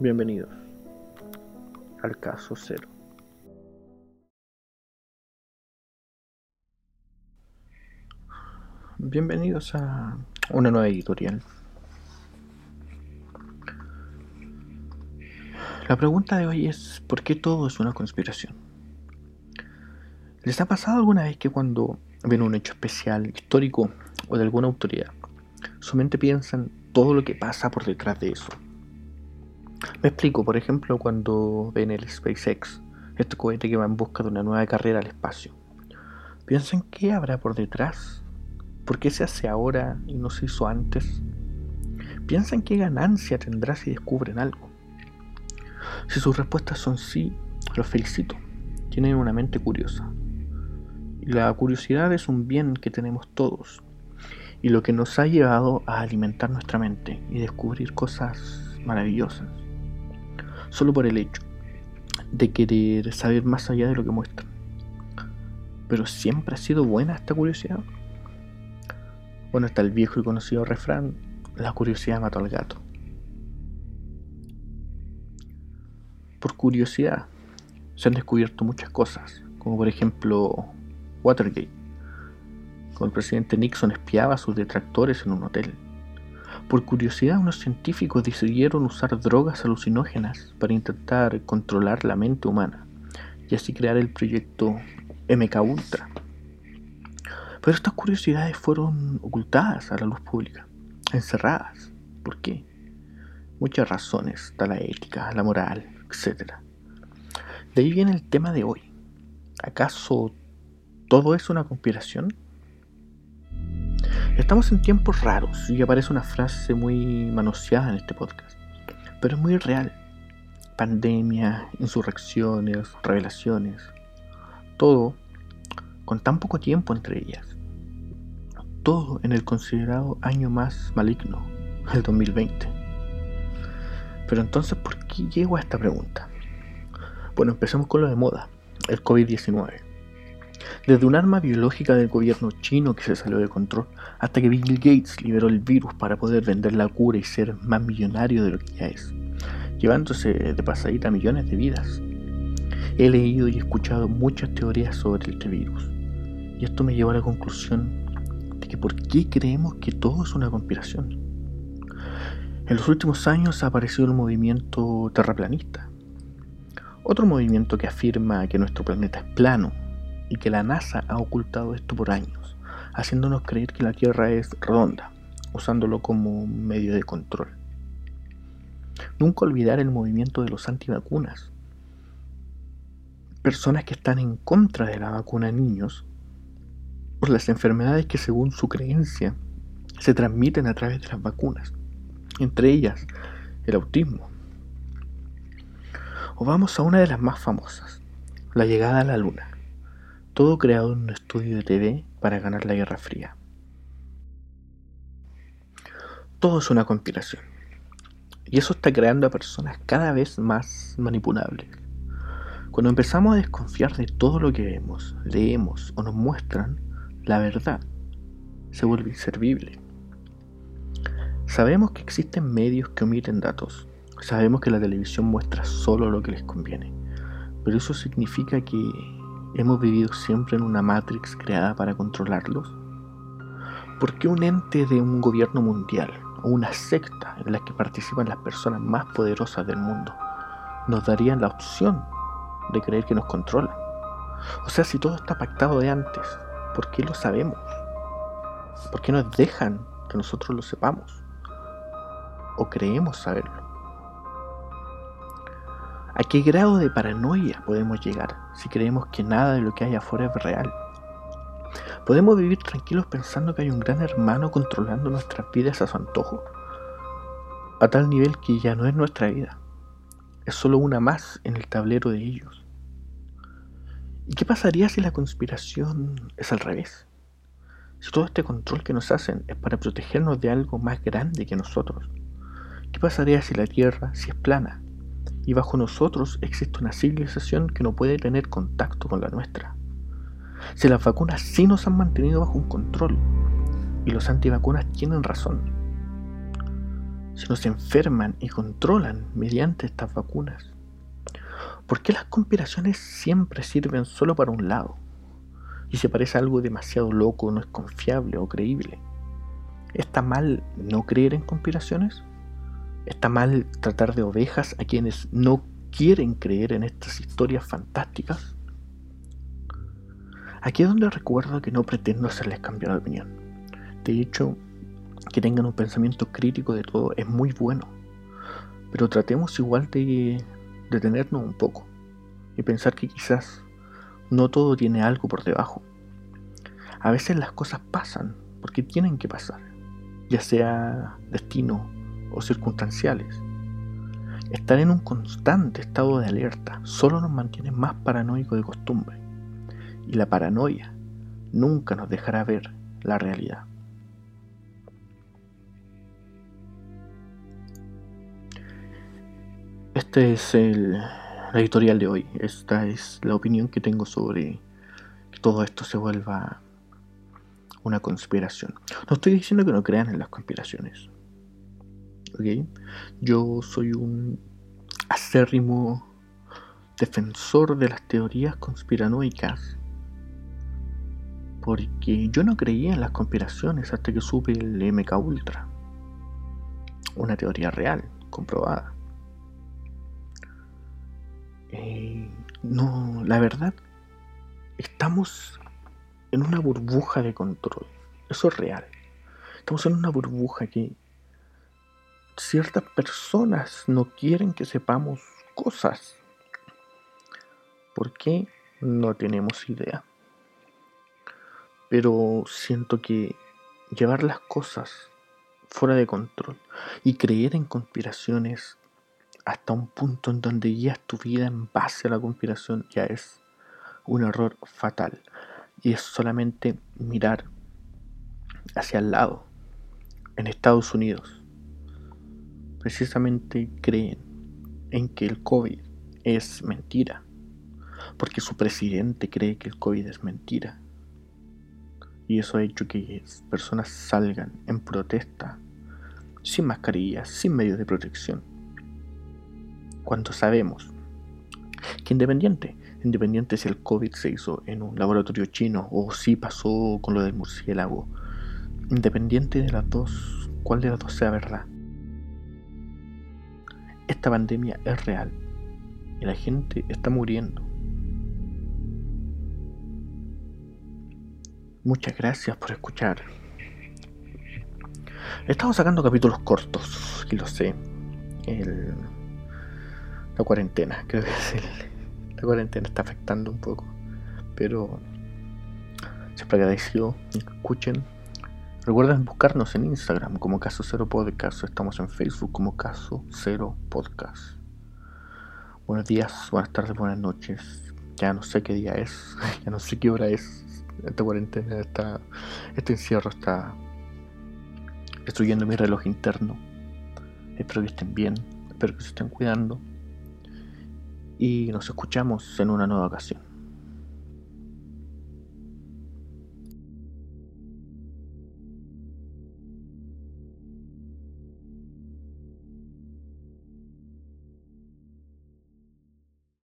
Bienvenidos al caso cero. Bienvenidos a una nueva editorial. La pregunta de hoy es ¿por qué todo es una conspiración? ¿Les ha pasado alguna vez que cuando ven un hecho especial, histórico o de alguna autoridad, su mente piensa en todo lo que pasa por detrás de eso? Me explico, por ejemplo, cuando ven el SpaceX, este cohete que va en busca de una nueva carrera al espacio. Piensan qué habrá por detrás. ¿Por qué se hace ahora y no se hizo antes? Piensan qué ganancia tendrá si descubren algo. Si sus respuestas son sí, los felicito. Tienen una mente curiosa. La curiosidad es un bien que tenemos todos y lo que nos ha llevado a alimentar nuestra mente y descubrir cosas maravillosas solo por el hecho de querer saber más allá de lo que muestran. Pero siempre ha sido buena esta curiosidad. Bueno, está el viejo y conocido refrán, la curiosidad mató al gato. Por curiosidad se han descubierto muchas cosas, como por ejemplo Watergate, cuando el presidente Nixon espiaba a sus detractores en un hotel. Por curiosidad, unos científicos decidieron usar drogas alucinógenas para intentar controlar la mente humana y así crear el proyecto MK Ultra. Pero estas curiosidades fueron ocultadas a la luz pública, encerradas. ¿Por qué? Muchas razones, está la ética, la moral, etc. De ahí viene el tema de hoy. ¿Acaso todo es una conspiración? Estamos en tiempos raros y aparece una frase muy manoseada en este podcast, pero es muy real. Pandemia, insurrecciones, revelaciones, todo con tan poco tiempo entre ellas. Todo en el considerado año más maligno, el 2020. Pero entonces, ¿por qué llego a esta pregunta? Bueno, empecemos con lo de moda, el COVID-19. Desde un arma biológica del gobierno chino que se salió de control, hasta que Bill Gates liberó el virus para poder vender la cura y ser más millonario de lo que ya es, llevándose de pasadita millones de vidas. He leído y escuchado muchas teorías sobre este virus, y esto me llevó a la conclusión de que por qué creemos que todo es una conspiración. En los últimos años ha aparecido el movimiento terraplanista, otro movimiento que afirma que nuestro planeta es plano y que la NASA ha ocultado esto por años, haciéndonos creer que la Tierra es redonda, usándolo como medio de control. Nunca olvidar el movimiento de los antivacunas. Personas que están en contra de la vacuna niños por las enfermedades que según su creencia se transmiten a través de las vacunas, entre ellas el autismo. O vamos a una de las más famosas, la llegada a la luna. Todo creado en un estudio de TV para ganar la Guerra Fría. Todo es una conspiración. Y eso está creando a personas cada vez más manipulables. Cuando empezamos a desconfiar de todo lo que vemos, leemos o nos muestran, la verdad se vuelve inservible. Sabemos que existen medios que omiten datos. Sabemos que la televisión muestra solo lo que les conviene. Pero eso significa que ¿Hemos vivido siempre en una Matrix creada para controlarlos? ¿Por qué un ente de un gobierno mundial o una secta en la que participan las personas más poderosas del mundo nos darían la opción de creer que nos controlan? O sea, si todo está pactado de antes, ¿por qué lo sabemos? ¿Por qué nos dejan que nosotros lo sepamos? ¿O creemos saberlo? ¿A qué grado de paranoia podemos llegar si creemos que nada de lo que hay afuera es real? ¿Podemos vivir tranquilos pensando que hay un gran hermano controlando nuestras vidas a su antojo? A tal nivel que ya no es nuestra vida, es solo una más en el tablero de ellos. ¿Y qué pasaría si la conspiración es al revés? Si todo este control que nos hacen es para protegernos de algo más grande que nosotros. ¿Qué pasaría si la Tierra, si es plana, y bajo nosotros existe una civilización que no puede tener contacto con la nuestra. Si las vacunas sí nos han mantenido bajo un control y los antivacunas tienen razón. si nos enferman y controlan mediante estas vacunas? ¿Por qué las conspiraciones siempre sirven solo para un lado? Y se parece algo demasiado loco, no es confiable o creíble. ¿Está mal no creer en conspiraciones? ¿Está mal tratar de ovejas a quienes no quieren creer en estas historias fantásticas? Aquí es donde recuerdo que no pretendo hacerles cambiar de opinión. De hecho, que tengan un pensamiento crítico de todo es muy bueno. Pero tratemos igual de detenernos un poco y pensar que quizás no todo tiene algo por debajo. A veces las cosas pasan porque tienen que pasar, ya sea destino o circunstanciales. Estar en un constante estado de alerta solo nos mantiene más paranoicos de costumbre. Y la paranoia nunca nos dejará ver la realidad. Este es el, editorial de hoy. Esta es la opinión que tengo sobre que todo esto se vuelva una conspiración. No estoy diciendo que no crean en las conspiraciones. Yo soy un acérrimo defensor de las teorías conspiranoicas. Porque yo no creía en las conspiraciones hasta que supe el MK Ultra. Una teoría real, comprobada. Eh, no, la verdad, estamos en una burbuja de control. Eso es real. Estamos en una burbuja que ciertas personas no quieren que sepamos cosas. ¿Por qué? No tenemos idea. Pero siento que llevar las cosas fuera de control y creer en conspiraciones hasta un punto en donde guías tu vida en base a la conspiración ya es un error fatal. Y es solamente mirar hacia el lado. En Estados Unidos, precisamente creen en que el COVID es mentira. Porque su presidente cree que el COVID es mentira. Y eso ha hecho que personas salgan en protesta, sin mascarillas, sin medios de protección cuando sabemos que independiente, independiente si el COVID se hizo en un laboratorio chino o si pasó con lo del murciélago, independiente de las dos, cuál de las dos sea verdad, esta pandemia es real y la gente está muriendo. Muchas gracias por escuchar. Estamos sacando capítulos cortos, y lo sé. El la cuarentena, creo que es la cuarentena está afectando un poco. Pero siempre agradecido, escuchen. Recuerden buscarnos en Instagram como Caso Cero Podcast. Estamos en Facebook como Caso Cero Podcast. Buenos días, buenas tardes, buenas noches. Ya no sé qué día es, ya no sé qué hora es. Esta cuarentena, esta, este encierro está destruyendo mi reloj interno. Espero que estén bien, espero que se estén cuidando y nos escuchamos en una nueva ocasión.